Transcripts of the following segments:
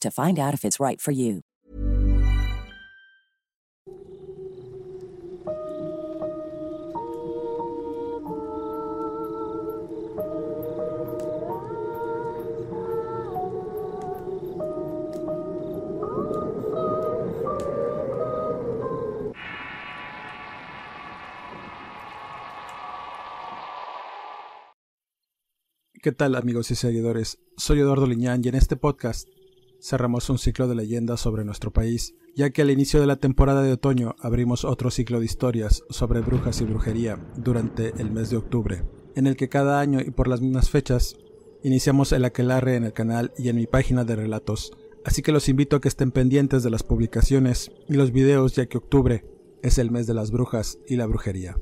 to find out if it's right for you. ¿Qué tal amigos y seguidores? Soy Eduardo Liñán y en este podcast cerramos un ciclo de leyendas sobre nuestro país, ya que al inicio de la temporada de otoño abrimos otro ciclo de historias sobre brujas y brujería durante el mes de octubre, en el que cada año y por las mismas fechas iniciamos el aquelarre en el canal y en mi página de relatos, así que los invito a que estén pendientes de las publicaciones y los videos ya que octubre es el mes de las brujas y la brujería.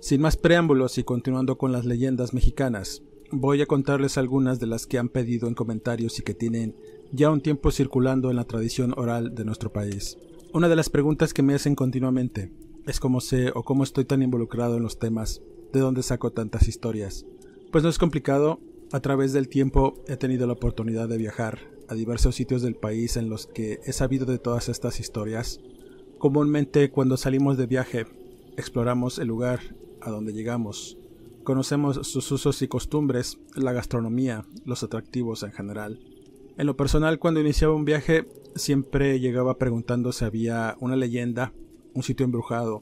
Sin más preámbulos y continuando con las leyendas mexicanas, voy a contarles algunas de las que han pedido en comentarios y que tienen ya un tiempo circulando en la tradición oral de nuestro país. Una de las preguntas que me hacen continuamente es cómo sé o cómo estoy tan involucrado en los temas, de dónde saco tantas historias. Pues no es complicado, a través del tiempo he tenido la oportunidad de viajar a diversos sitios del país en los que he sabido de todas estas historias. Comúnmente cuando salimos de viaje, exploramos el lugar a donde llegamos, conocemos sus usos y costumbres, la gastronomía, los atractivos en general. En lo personal, cuando iniciaba un viaje, siempre llegaba preguntando si había una leyenda, un sitio embrujado,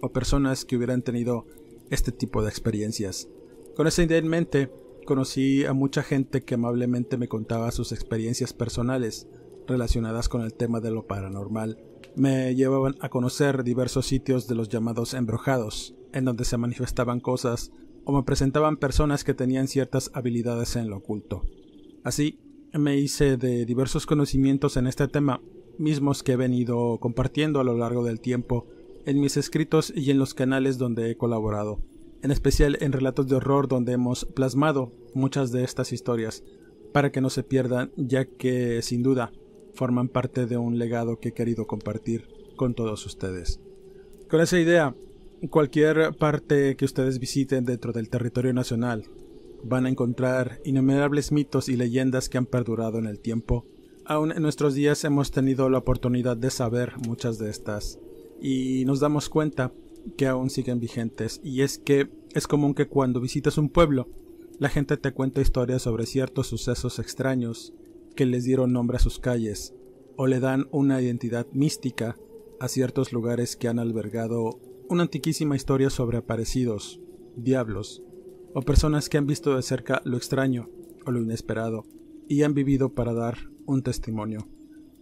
o personas que hubieran tenido este tipo de experiencias. Con esa idea en mente, conocí a mucha gente que amablemente me contaba sus experiencias personales relacionadas con el tema de lo paranormal. Me llevaban a conocer diversos sitios de los llamados embrujados, en donde se manifestaban cosas o me presentaban personas que tenían ciertas habilidades en lo oculto. Así, me hice de diversos conocimientos en este tema, mismos que he venido compartiendo a lo largo del tiempo en mis escritos y en los canales donde he colaborado, en especial en relatos de horror donde hemos plasmado muchas de estas historias, para que no se pierdan, ya que sin duda forman parte de un legado que he querido compartir con todos ustedes. Con esa idea, cualquier parte que ustedes visiten dentro del territorio nacional, van a encontrar innumerables mitos y leyendas que han perdurado en el tiempo. Aún en nuestros días hemos tenido la oportunidad de saber muchas de estas y nos damos cuenta que aún siguen vigentes y es que es común que cuando visitas un pueblo la gente te cuenta historias sobre ciertos sucesos extraños que les dieron nombre a sus calles o le dan una identidad mística a ciertos lugares que han albergado una antiquísima historia sobre aparecidos, diablos, o personas que han visto de cerca lo extraño o lo inesperado y han vivido para dar un testimonio.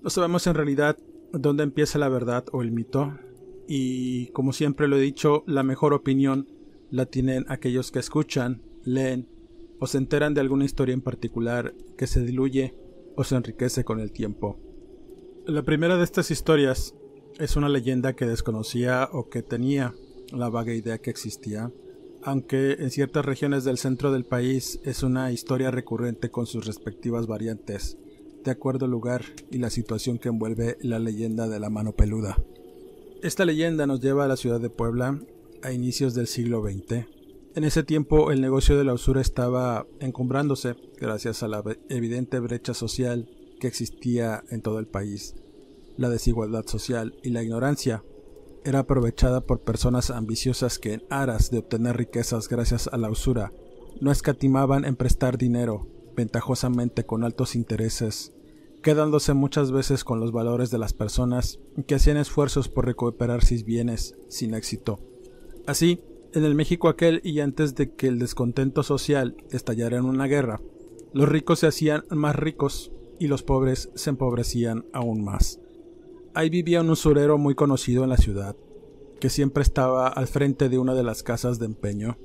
No sabemos en realidad dónde empieza la verdad o el mito, y como siempre lo he dicho, la mejor opinión la tienen aquellos que escuchan, leen o se enteran de alguna historia en particular que se diluye o se enriquece con el tiempo. La primera de estas historias es una leyenda que desconocía o que tenía la vaga idea que existía, aunque en ciertas regiones del centro del país es una historia recurrente con sus respectivas variantes, de acuerdo al lugar y la situación que envuelve la leyenda de la mano peluda. Esta leyenda nos lleva a la ciudad de Puebla a inicios del siglo XX. En ese tiempo el negocio de la usura estaba encumbrándose gracias a la evidente brecha social que existía en todo el país la desigualdad social y la ignorancia era aprovechada por personas ambiciosas que en aras de obtener riquezas gracias a la usura no escatimaban en prestar dinero ventajosamente con altos intereses quedándose muchas veces con los valores de las personas que hacían esfuerzos por recuperar sus bienes sin éxito. Así, en el México aquel y antes de que el descontento social estallara en una guerra, los ricos se hacían más ricos y los pobres se empobrecían aún más. Ahí vivía un usurero muy conocido en la ciudad, que siempre estaba al frente de una de las casas de empeño.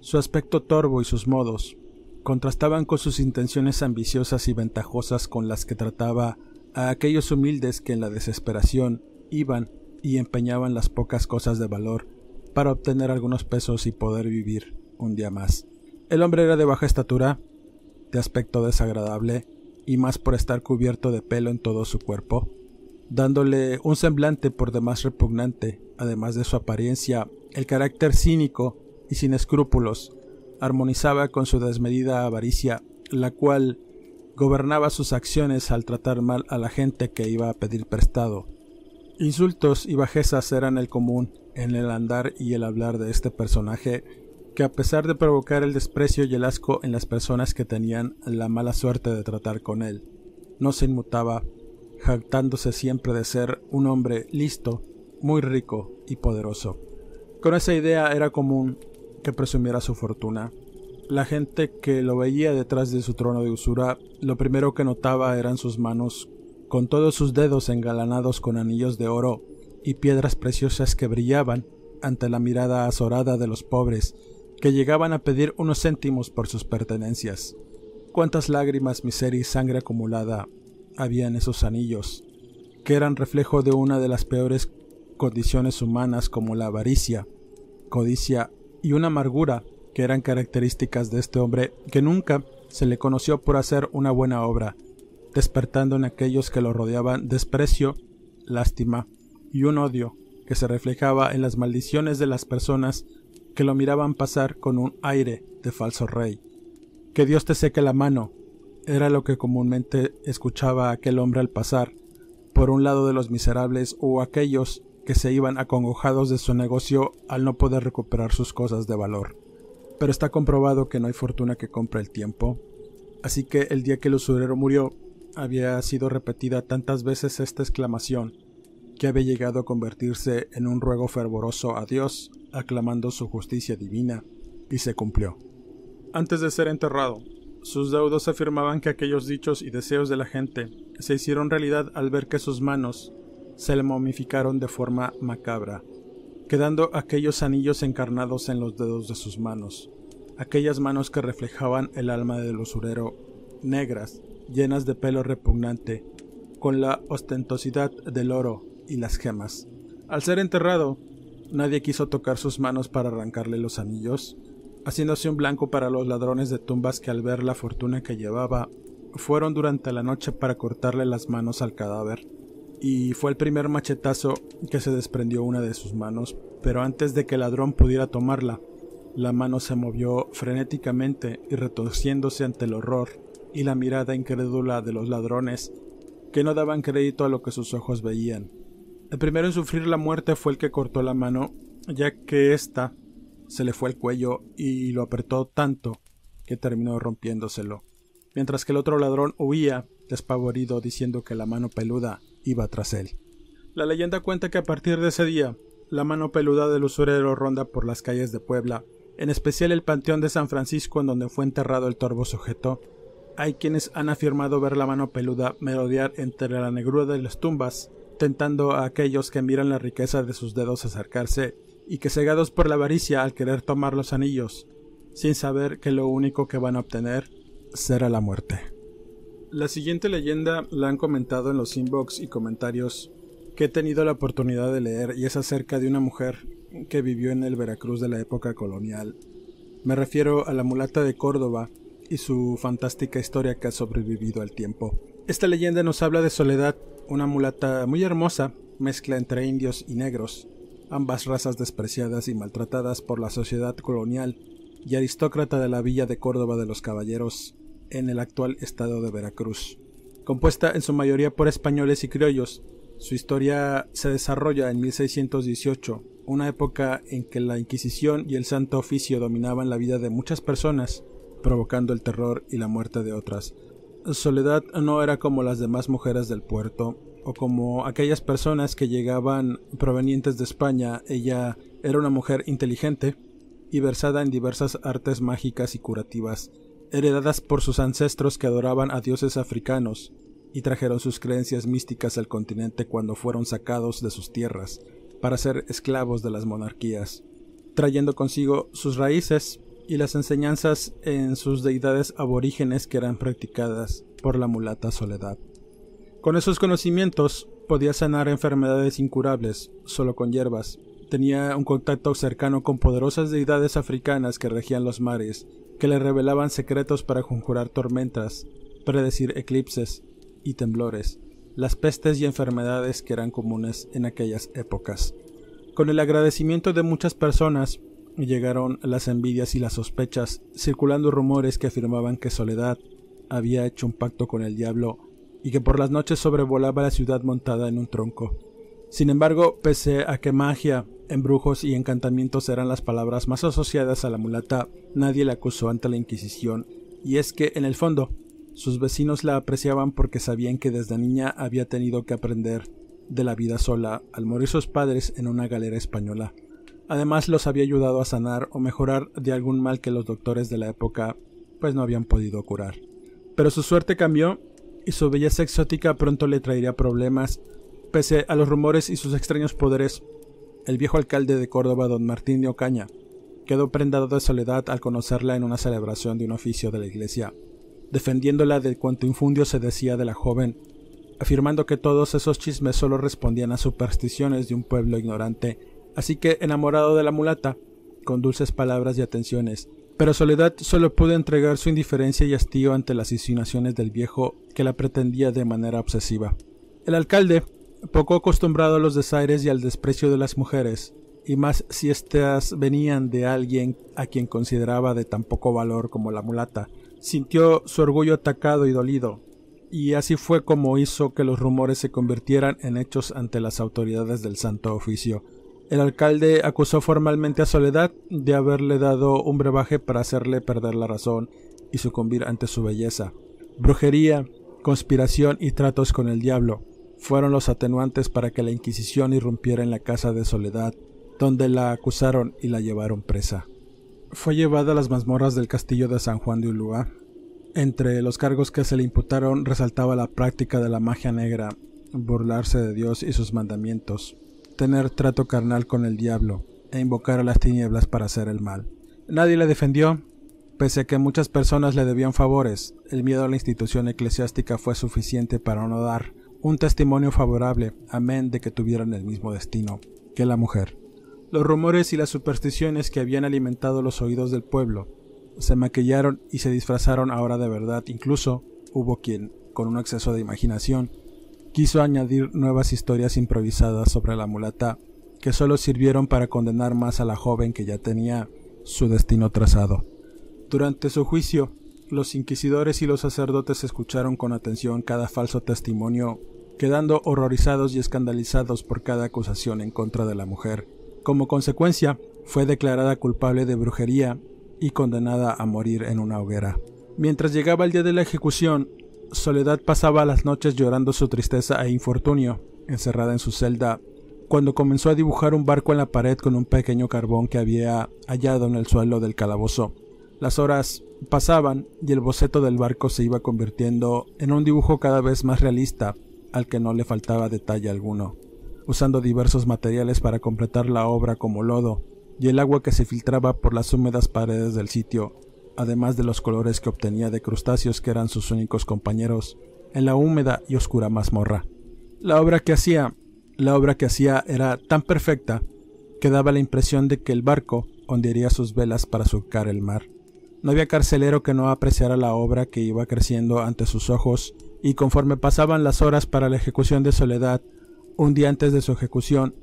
Su aspecto torvo y sus modos contrastaban con sus intenciones ambiciosas y ventajosas con las que trataba a aquellos humildes que en la desesperación iban y empeñaban las pocas cosas de valor para obtener algunos pesos y poder vivir un día más. El hombre era de baja estatura, de aspecto desagradable, y más por estar cubierto de pelo en todo su cuerpo, dándole un semblante por demás repugnante, además de su apariencia, el carácter cínico y sin escrúpulos, armonizaba con su desmedida avaricia, la cual gobernaba sus acciones al tratar mal a la gente que iba a pedir prestado. Insultos y bajezas eran el común en el andar y el hablar de este personaje, que a pesar de provocar el desprecio y el asco en las personas que tenían la mala suerte de tratar con él, no se inmutaba, jactándose siempre de ser un hombre listo, muy rico y poderoso. Con esa idea era común que presumiera su fortuna. La gente que lo veía detrás de su trono de usura, lo primero que notaba eran sus manos, con todos sus dedos engalanados con anillos de oro y piedras preciosas que brillaban ante la mirada azorada de los pobres, que llegaban a pedir unos céntimos por sus pertenencias. Cuántas lágrimas, miseria y sangre acumulada había en esos anillos, que eran reflejo de una de las peores condiciones humanas como la avaricia, codicia y una amargura que eran características de este hombre que nunca se le conoció por hacer una buena obra, despertando en aquellos que lo rodeaban desprecio, lástima y un odio que se reflejaba en las maldiciones de las personas que lo miraban pasar con un aire de falso rey. Que Dios te seque la mano, era lo que comúnmente escuchaba aquel hombre al pasar, por un lado de los miserables o aquellos que se iban acongojados de su negocio al no poder recuperar sus cosas de valor. Pero está comprobado que no hay fortuna que compre el tiempo, así que el día que el usurero murió, había sido repetida tantas veces esta exclamación, que había llegado a convertirse en un ruego fervoroso a Dios, aclamando su justicia divina, y se cumplió. Antes de ser enterrado, sus deudos afirmaban que aquellos dichos y deseos de la gente se hicieron realidad al ver que sus manos se le momificaron de forma macabra, quedando aquellos anillos encarnados en los dedos de sus manos, aquellas manos que reflejaban el alma del usurero, negras, llenas de pelo repugnante, con la ostentosidad del oro y las gemas. Al ser enterrado, nadie quiso tocar sus manos para arrancarle los anillos, haciéndose un blanco para los ladrones de tumbas que al ver la fortuna que llevaba, fueron durante la noche para cortarle las manos al cadáver. Y fue el primer machetazo que se desprendió una de sus manos, pero antes de que el ladrón pudiera tomarla, la mano se movió frenéticamente y retorciéndose ante el horror y la mirada incrédula de los ladrones, que no daban crédito a lo que sus ojos veían. El primero en sufrir la muerte fue el que cortó la mano, ya que ésta se le fue el cuello y lo apretó tanto que terminó rompiéndoselo, mientras que el otro ladrón huía, despavorido, diciendo que la mano peluda iba tras él. La leyenda cuenta que a partir de ese día, la mano peluda del usurero ronda por las calles de Puebla, en especial el Panteón de San Francisco en donde fue enterrado el torvo sujeto. Hay quienes han afirmado ver la mano peluda merodear entre la negrura de las tumbas tentando a aquellos que miran la riqueza de sus dedos acercarse, y que cegados por la avaricia al querer tomar los anillos, sin saber que lo único que van a obtener será la muerte. La siguiente leyenda la han comentado en los inbox y comentarios que he tenido la oportunidad de leer y es acerca de una mujer que vivió en el Veracruz de la época colonial. Me refiero a la mulata de Córdoba y su fantástica historia que ha sobrevivido al tiempo. Esta leyenda nos habla de Soledad, una mulata muy hermosa, mezcla entre indios y negros, ambas razas despreciadas y maltratadas por la sociedad colonial y aristócrata de la villa de Córdoba de los Caballeros, en el actual estado de Veracruz. Compuesta en su mayoría por españoles y criollos, su historia se desarrolla en 1618, una época en que la Inquisición y el Santo Oficio dominaban la vida de muchas personas, provocando el terror y la muerte de otras, Soledad no era como las demás mujeres del puerto, o como aquellas personas que llegaban provenientes de España. Ella era una mujer inteligente y versada en diversas artes mágicas y curativas, heredadas por sus ancestros que adoraban a dioses africanos y trajeron sus creencias místicas al continente cuando fueron sacados de sus tierras para ser esclavos de las monarquías, trayendo consigo sus raíces y las enseñanzas en sus deidades aborígenes que eran practicadas por la mulata Soledad. Con esos conocimientos podía sanar enfermedades incurables solo con hierbas. Tenía un contacto cercano con poderosas deidades africanas que regían los mares, que le revelaban secretos para conjurar tormentas, predecir eclipses y temblores, las pestes y enfermedades que eran comunes en aquellas épocas. Con el agradecimiento de muchas personas, llegaron las envidias y las sospechas, circulando rumores que afirmaban que Soledad había hecho un pacto con el diablo y que por las noches sobrevolaba la ciudad montada en un tronco. Sin embargo, pese a que magia, embrujos y encantamientos eran las palabras más asociadas a la mulata, nadie la acusó ante la Inquisición, y es que, en el fondo, sus vecinos la apreciaban porque sabían que desde niña había tenido que aprender de la vida sola al morir sus padres en una galera española. Además los había ayudado a sanar o mejorar de algún mal que los doctores de la época pues no habían podido curar. Pero su suerte cambió y su belleza exótica pronto le traería problemas. Pese a los rumores y sus extraños poderes, el viejo alcalde de Córdoba, don Martín de Ocaña, quedó prendado de soledad al conocerla en una celebración de un oficio de la iglesia, defendiéndola de cuanto infundio se decía de la joven, afirmando que todos esos chismes solo respondían a supersticiones de un pueblo ignorante Así que, enamorado de la mulata, con dulces palabras y atenciones, pero Soledad solo pudo entregar su indiferencia y hastío ante las insinuaciones del viejo que la pretendía de manera obsesiva. El alcalde, poco acostumbrado a los desaires y al desprecio de las mujeres, y más si éstas venían de alguien a quien consideraba de tan poco valor como la mulata, sintió su orgullo atacado y dolido, y así fue como hizo que los rumores se convirtieran en hechos ante las autoridades del Santo Oficio, el alcalde acusó formalmente a Soledad de haberle dado un brebaje para hacerle perder la razón y sucumbir ante su belleza. Brujería, conspiración y tratos con el diablo fueron los atenuantes para que la Inquisición irrumpiera en la casa de Soledad, donde la acusaron y la llevaron presa. Fue llevada a las mazmorras del castillo de San Juan de Ulúa. Entre los cargos que se le imputaron resaltaba la práctica de la magia negra, burlarse de Dios y sus mandamientos, tener trato carnal con el diablo e invocar a las tinieblas para hacer el mal. Nadie le defendió, pese a que muchas personas le debían favores, el miedo a la institución eclesiástica fue suficiente para no dar un testimonio favorable, amén de que tuvieran el mismo destino que la mujer. Los rumores y las supersticiones que habían alimentado los oídos del pueblo se maquillaron y se disfrazaron ahora de verdad, incluso hubo quien, con un exceso de imaginación, quiso añadir nuevas historias improvisadas sobre la mulata que solo sirvieron para condenar más a la joven que ya tenía su destino trazado. Durante su juicio, los inquisidores y los sacerdotes escucharon con atención cada falso testimonio, quedando horrorizados y escandalizados por cada acusación en contra de la mujer. Como consecuencia, fue declarada culpable de brujería y condenada a morir en una hoguera. Mientras llegaba el día de la ejecución, Soledad pasaba las noches llorando su tristeza e infortunio, encerrada en su celda, cuando comenzó a dibujar un barco en la pared con un pequeño carbón que había hallado en el suelo del calabozo. Las horas pasaban y el boceto del barco se iba convirtiendo en un dibujo cada vez más realista, al que no le faltaba detalle alguno, usando diversos materiales para completar la obra como lodo y el agua que se filtraba por las húmedas paredes del sitio además de los colores que obtenía de crustáceos que eran sus únicos compañeros en la húmeda y oscura mazmorra. La obra que hacía, la obra que hacía era tan perfecta que daba la impresión de que el barco ondearía sus velas para surcar el mar. No había carcelero que no apreciara la obra que iba creciendo ante sus ojos, y conforme pasaban las horas para la ejecución de Soledad, un día antes de su ejecución,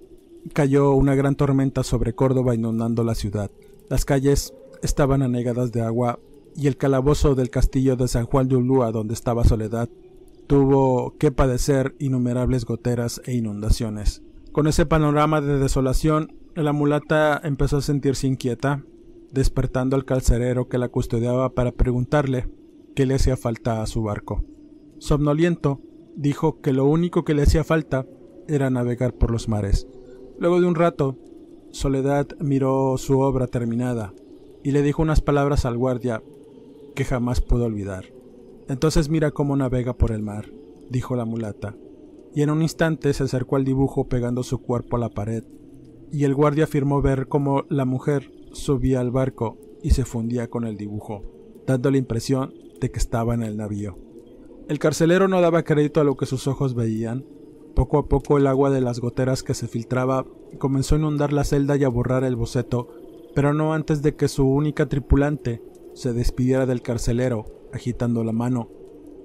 cayó una gran tormenta sobre Córdoba inundando la ciudad. Las calles estaban anegadas de agua y el calabozo del castillo de San Juan de Ulúa, donde estaba Soledad, tuvo que padecer innumerables goteras e inundaciones. Con ese panorama de desolación, la mulata empezó a sentirse inquieta, despertando al calcerero que la custodiaba para preguntarle qué le hacía falta a su barco. Somnoliento, dijo que lo único que le hacía falta era navegar por los mares. Luego de un rato, Soledad miró su obra terminada y le dijo unas palabras al guardia que jamás pudo olvidar. Entonces mira cómo navega por el mar, dijo la mulata, y en un instante se acercó al dibujo pegando su cuerpo a la pared, y el guardia afirmó ver cómo la mujer subía al barco y se fundía con el dibujo, dando la impresión de que estaba en el navío. El carcelero no daba crédito a lo que sus ojos veían. Poco a poco el agua de las goteras que se filtraba comenzó a inundar la celda y a borrar el boceto, pero no antes de que su única tripulante se despidiera del carcelero, agitando la mano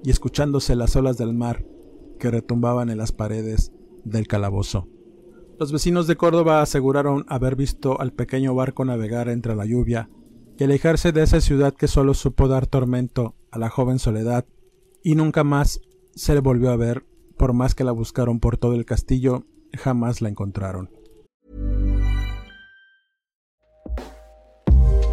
y escuchándose las olas del mar que retumbaban en las paredes del calabozo. Los vecinos de Córdoba aseguraron haber visto al pequeño barco navegar entre la lluvia y alejarse de esa ciudad que solo supo dar tormento a la joven Soledad, y nunca más se le volvió a ver, por más que la buscaron por todo el castillo, jamás la encontraron.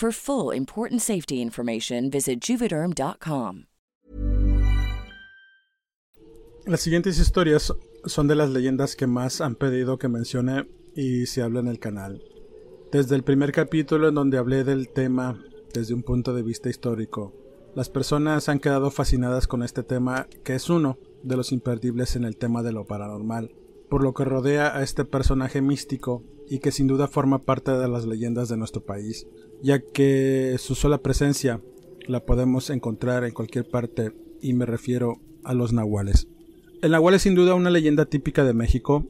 For full important safety information, visit juvederm.com. Las siguientes historias son de las leyendas que más han pedido que mencione y se habla en el canal. Desde el primer capítulo en donde hablé del tema desde un punto de vista histórico, las personas han quedado fascinadas con este tema que es uno de los imperdibles en el tema de lo paranormal, por lo que rodea a este personaje místico y que sin duda forma parte de las leyendas de nuestro país, ya que su sola presencia la podemos encontrar en cualquier parte y me refiero a los nahuales. El nahual es sin duda una leyenda típica de México.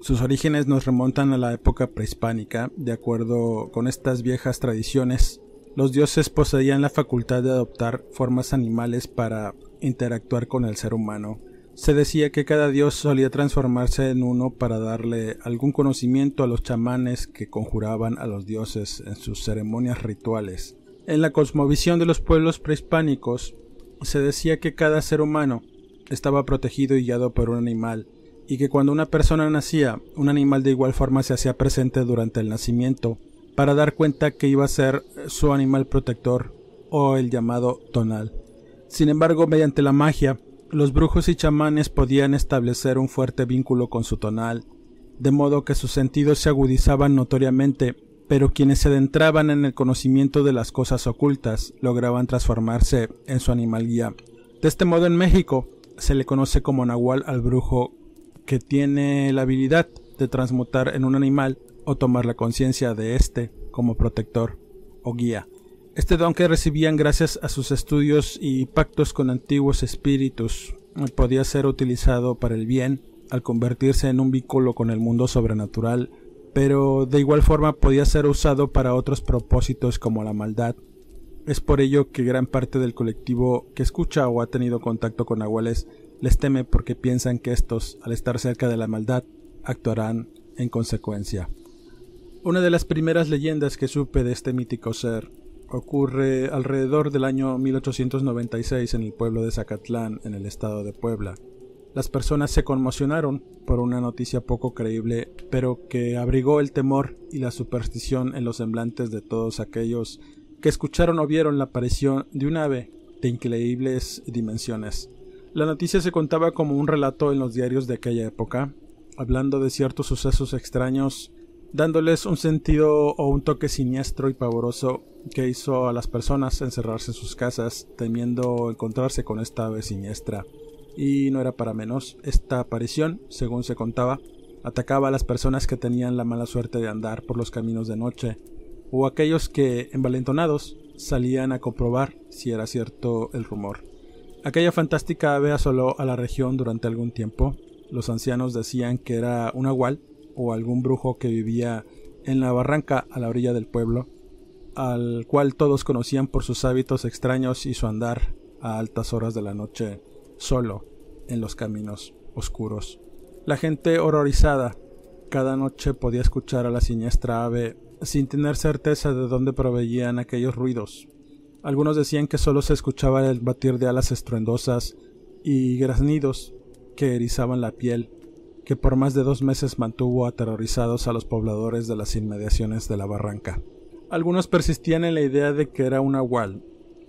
Sus orígenes nos remontan a la época prehispánica. De acuerdo con estas viejas tradiciones, los dioses poseían la facultad de adoptar formas animales para interactuar con el ser humano. Se decía que cada dios solía transformarse en uno para darle algún conocimiento a los chamanes que conjuraban a los dioses en sus ceremonias rituales. En la cosmovisión de los pueblos prehispánicos, se decía que cada ser humano estaba protegido y guiado por un animal, y que cuando una persona nacía, un animal de igual forma se hacía presente durante el nacimiento, para dar cuenta que iba a ser su animal protector, o el llamado tonal. Sin embargo, mediante la magia, los brujos y chamanes podían establecer un fuerte vínculo con su tonal, de modo que sus sentidos se agudizaban notoriamente, pero quienes se adentraban en el conocimiento de las cosas ocultas lograban transformarse en su animal guía. De este modo en México se le conoce como nahual al brujo que tiene la habilidad de transmutar en un animal o tomar la conciencia de éste como protector o guía. Este don que recibían gracias a sus estudios y pactos con antiguos espíritus podía ser utilizado para el bien al convertirse en un vínculo con el mundo sobrenatural, pero de igual forma podía ser usado para otros propósitos como la maldad. Es por ello que gran parte del colectivo que escucha o ha tenido contacto con nahuales les teme porque piensan que estos, al estar cerca de la maldad, actuarán en consecuencia. Una de las primeras leyendas que supe de este mítico ser ocurre alrededor del año 1896 en el pueblo de Zacatlán, en el estado de Puebla. Las personas se conmocionaron por una noticia poco creíble, pero que abrigó el temor y la superstición en los semblantes de todos aquellos que escucharon o vieron la aparición de un ave de increíbles dimensiones. La noticia se contaba como un relato en los diarios de aquella época, hablando de ciertos sucesos extraños dándoles un sentido o un toque siniestro y pavoroso que hizo a las personas encerrarse en sus casas temiendo encontrarse con esta ave siniestra. Y no era para menos, esta aparición, según se contaba, atacaba a las personas que tenían la mala suerte de andar por los caminos de noche, o aquellos que, envalentonados, salían a comprobar si era cierto el rumor. Aquella fantástica ave asoló a la región durante algún tiempo. Los ancianos decían que era un agual o algún brujo que vivía en la barranca a la orilla del pueblo, al cual todos conocían por sus hábitos extraños y su andar a altas horas de la noche solo en los caminos oscuros. La gente horrorizada cada noche podía escuchar a la siniestra ave sin tener certeza de dónde proveían aquellos ruidos. Algunos decían que solo se escuchaba el batir de alas estruendosas y graznidos que erizaban la piel que por más de dos meses mantuvo aterrorizados a los pobladores de las inmediaciones de la barranca. Algunos persistían en la idea de que era un nahual,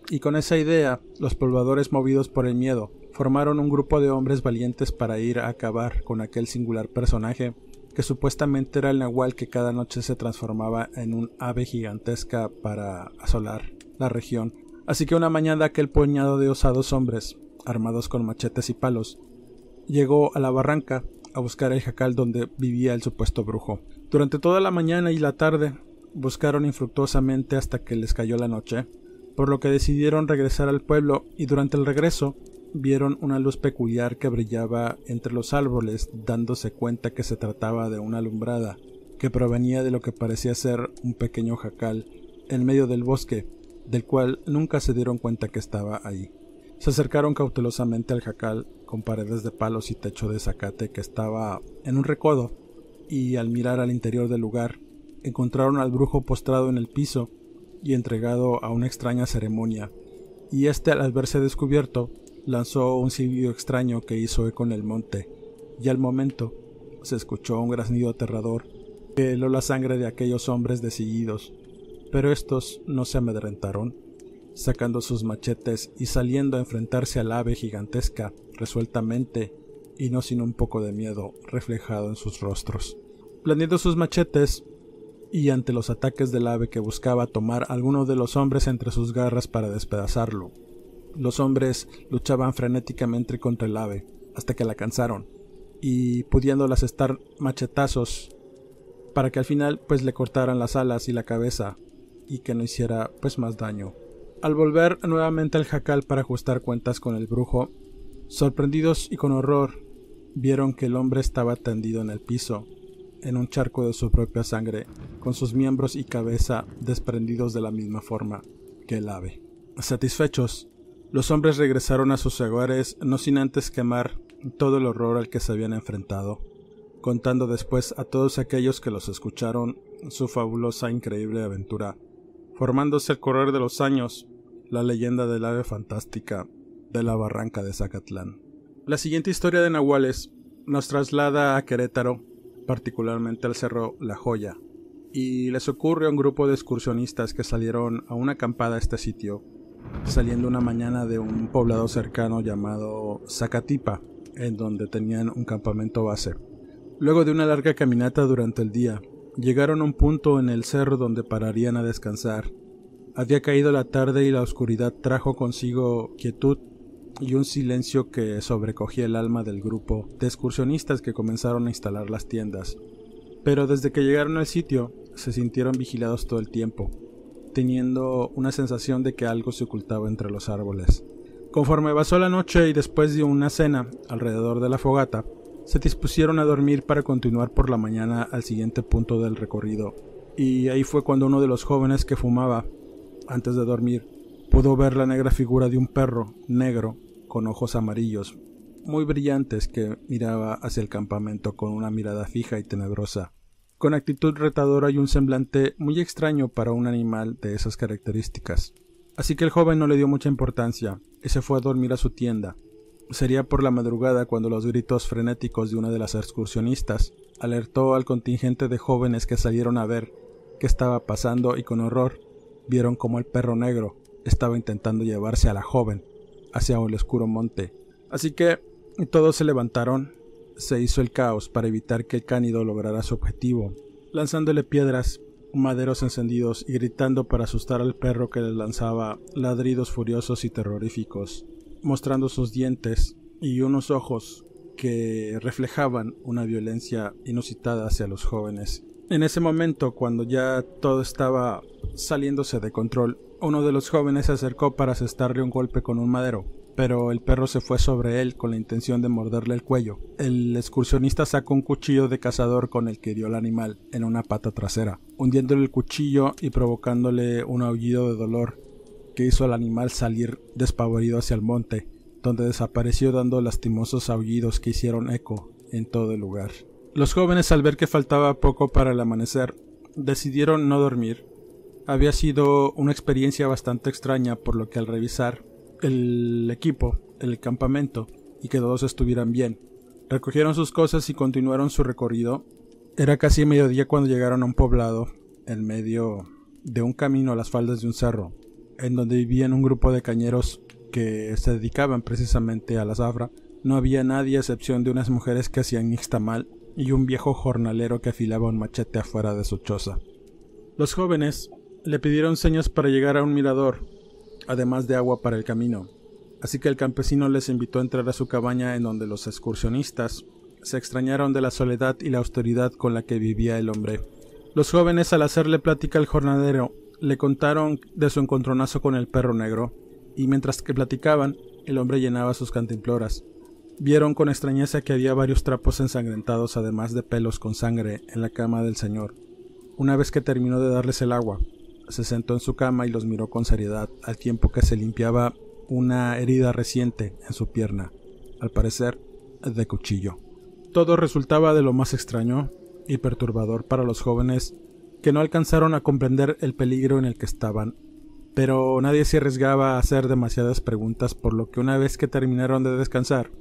y con esa idea, los pobladores movidos por el miedo, formaron un grupo de hombres valientes para ir a acabar con aquel singular personaje que supuestamente era el nahual que cada noche se transformaba en un ave gigantesca para asolar la región. Así que una mañana aquel puñado de osados hombres, armados con machetes y palos, llegó a la barranca a buscar el jacal donde vivía el supuesto brujo. Durante toda la mañana y la tarde buscaron infructuosamente hasta que les cayó la noche, por lo que decidieron regresar al pueblo y durante el regreso vieron una luz peculiar que brillaba entre los árboles, dándose cuenta que se trataba de una alumbrada que provenía de lo que parecía ser un pequeño jacal en medio del bosque, del cual nunca se dieron cuenta que estaba ahí. Se acercaron cautelosamente al jacal con paredes de palos y techo de zacate que estaba en un recodo, y al mirar al interior del lugar encontraron al brujo postrado en el piso y entregado a una extraña ceremonia, y éste al verse descubierto lanzó un silbido extraño que hizo eco en el monte, y al momento se escuchó un graznido aterrador que heló la sangre de aquellos hombres decididos, pero estos no se amedrentaron sacando sus machetes y saliendo a enfrentarse al ave gigantesca resueltamente y no sin un poco de miedo reflejado en sus rostros. Planeando sus machetes y ante los ataques del ave que buscaba tomar alguno de los hombres entre sus garras para despedazarlo. Los hombres luchaban frenéticamente contra el ave hasta que la cansaron y pudiéndolas estar machetazos para que al final pues le cortaran las alas y la cabeza y que no hiciera pues más daño. Al volver nuevamente al jacal para ajustar cuentas con el brujo, sorprendidos y con horror, vieron que el hombre estaba tendido en el piso, en un charco de su propia sangre, con sus miembros y cabeza desprendidos de la misma forma que el ave. Satisfechos, los hombres regresaron a sus hogares no sin antes quemar todo el horror al que se habían enfrentado, contando después a todos aquellos que los escucharon su fabulosa e increíble aventura formándose al correr de los años la leyenda del ave fantástica de la barranca de Zacatlán. La siguiente historia de Nahuales nos traslada a Querétaro, particularmente al cerro La Joya, y les ocurre a un grupo de excursionistas que salieron a una acampada a este sitio, saliendo una mañana de un poblado cercano llamado Zacatipa, en donde tenían un campamento base. Luego de una larga caminata durante el día, Llegaron a un punto en el cerro donde pararían a descansar. Había caído la tarde y la oscuridad trajo consigo quietud y un silencio que sobrecogía el alma del grupo de excursionistas que comenzaron a instalar las tiendas. Pero desde que llegaron al sitio se sintieron vigilados todo el tiempo, teniendo una sensación de que algo se ocultaba entre los árboles. Conforme pasó la noche y después de una cena alrededor de la fogata, se dispusieron a dormir para continuar por la mañana al siguiente punto del recorrido, y ahí fue cuando uno de los jóvenes que fumaba, antes de dormir, pudo ver la negra figura de un perro negro con ojos amarillos, muy brillantes, que miraba hacia el campamento con una mirada fija y tenebrosa. con actitud retadora y un semblante muy extraño para un animal de esas características. Así que el joven no le dio mucha importancia y se fue a dormir a su tienda. Sería por la madrugada cuando los gritos frenéticos de una de las excursionistas alertó al contingente de jóvenes que salieron a ver qué estaba pasando y con horror vieron como el perro negro estaba intentando llevarse a la joven hacia el oscuro monte. Así que todos se levantaron, se hizo el caos para evitar que el cánido lograra su objetivo, lanzándole piedras, maderos encendidos y gritando para asustar al perro que les lanzaba ladridos furiosos y terroríficos, mostrando sus dientes y unos ojos que reflejaban una violencia inusitada hacia los jóvenes. En ese momento, cuando ya todo estaba saliéndose de control, uno de los jóvenes se acercó para asestarle un golpe con un madero, pero el perro se fue sobre él con la intención de morderle el cuello. El excursionista sacó un cuchillo de cazador con el que hirió al animal en una pata trasera, hundiéndole el cuchillo y provocándole un aullido de dolor que hizo al animal salir despavorido hacia el monte, donde desapareció dando lastimosos aullidos que hicieron eco en todo el lugar. Los jóvenes al ver que faltaba poco para el amanecer, decidieron no dormir. Había sido una experiencia bastante extraña, por lo que al revisar el equipo, el campamento, y que todos estuvieran bien, recogieron sus cosas y continuaron su recorrido. Era casi mediodía cuando llegaron a un poblado, en medio de un camino a las faldas de un cerro, en donde vivían un grupo de cañeros que se dedicaban precisamente a la zafra. No había nadie a excepción de unas mujeres que hacían nixtamal y un viejo jornalero que afilaba un machete afuera de su choza. Los jóvenes le pidieron señas para llegar a un mirador, además de agua para el camino, así que el campesino les invitó a entrar a su cabaña en donde los excursionistas se extrañaron de la soledad y la austeridad con la que vivía el hombre. Los jóvenes al hacerle plática al jornalero le contaron de su encontronazo con el perro negro, y mientras que platicaban, el hombre llenaba sus cantimploras. Vieron con extrañeza que había varios trapos ensangrentados además de pelos con sangre en la cama del señor. Una vez que terminó de darles el agua, se sentó en su cama y los miró con seriedad al tiempo que se limpiaba una herida reciente en su pierna, al parecer de cuchillo. Todo resultaba de lo más extraño y perturbador para los jóvenes que no alcanzaron a comprender el peligro en el que estaban, pero nadie se arriesgaba a hacer demasiadas preguntas por lo que una vez que terminaron de descansar,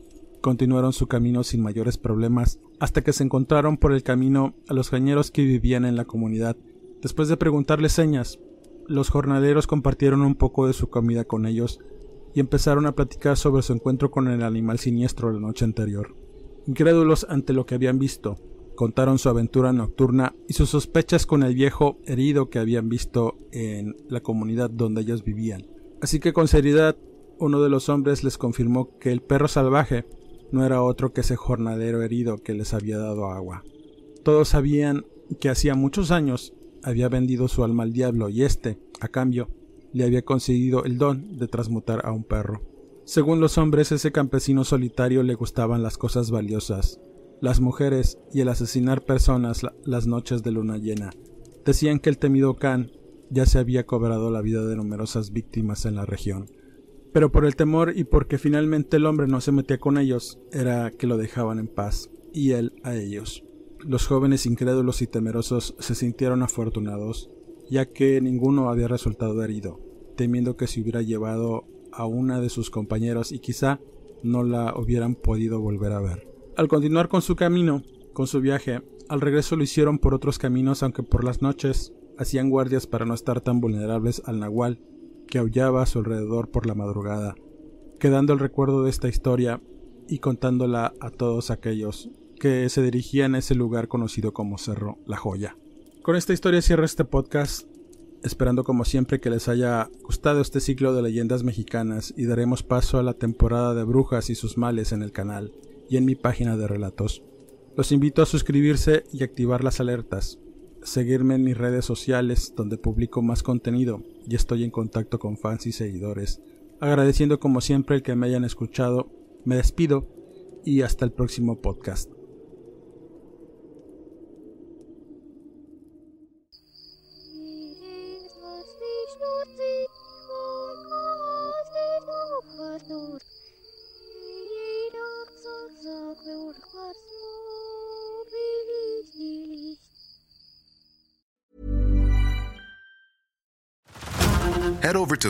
continuaron su camino sin mayores problemas hasta que se encontraron por el camino a los cañeros que vivían en la comunidad. Después de preguntarles señas, los jornaleros compartieron un poco de su comida con ellos y empezaron a platicar sobre su encuentro con el animal siniestro la noche anterior. Incrédulos ante lo que habían visto, contaron su aventura nocturna y sus sospechas con el viejo herido que habían visto en la comunidad donde ellos vivían. Así que con seriedad uno de los hombres les confirmó que el perro salvaje no era otro que ese jornalero herido que les había dado agua. Todos sabían que hacía muchos años había vendido su alma al diablo y éste, a cambio, le había conseguido el don de transmutar a un perro. Según los hombres, ese campesino solitario le gustaban las cosas valiosas, las mujeres y el asesinar personas las noches de luna llena. Decían que el temido Khan ya se había cobrado la vida de numerosas víctimas en la región pero por el temor y porque finalmente el hombre no se metía con ellos, era que lo dejaban en paz, y él a ellos. Los jóvenes incrédulos y temerosos se sintieron afortunados, ya que ninguno había resultado herido, temiendo que se hubiera llevado a una de sus compañeros y quizá no la hubieran podido volver a ver. Al continuar con su camino, con su viaje, al regreso lo hicieron por otros caminos, aunque por las noches hacían guardias para no estar tan vulnerables al nahual que aullaba a su alrededor por la madrugada, quedando el recuerdo de esta historia y contándola a todos aquellos que se dirigían a ese lugar conocido como Cerro La Joya. Con esta historia cierro este podcast, esperando como siempre que les haya gustado este ciclo de leyendas mexicanas y daremos paso a la temporada de brujas y sus males en el canal y en mi página de relatos. Los invito a suscribirse y activar las alertas seguirme en mis redes sociales donde publico más contenido y estoy en contacto con fans y seguidores. Agradeciendo como siempre el que me hayan escuchado, me despido y hasta el próximo podcast.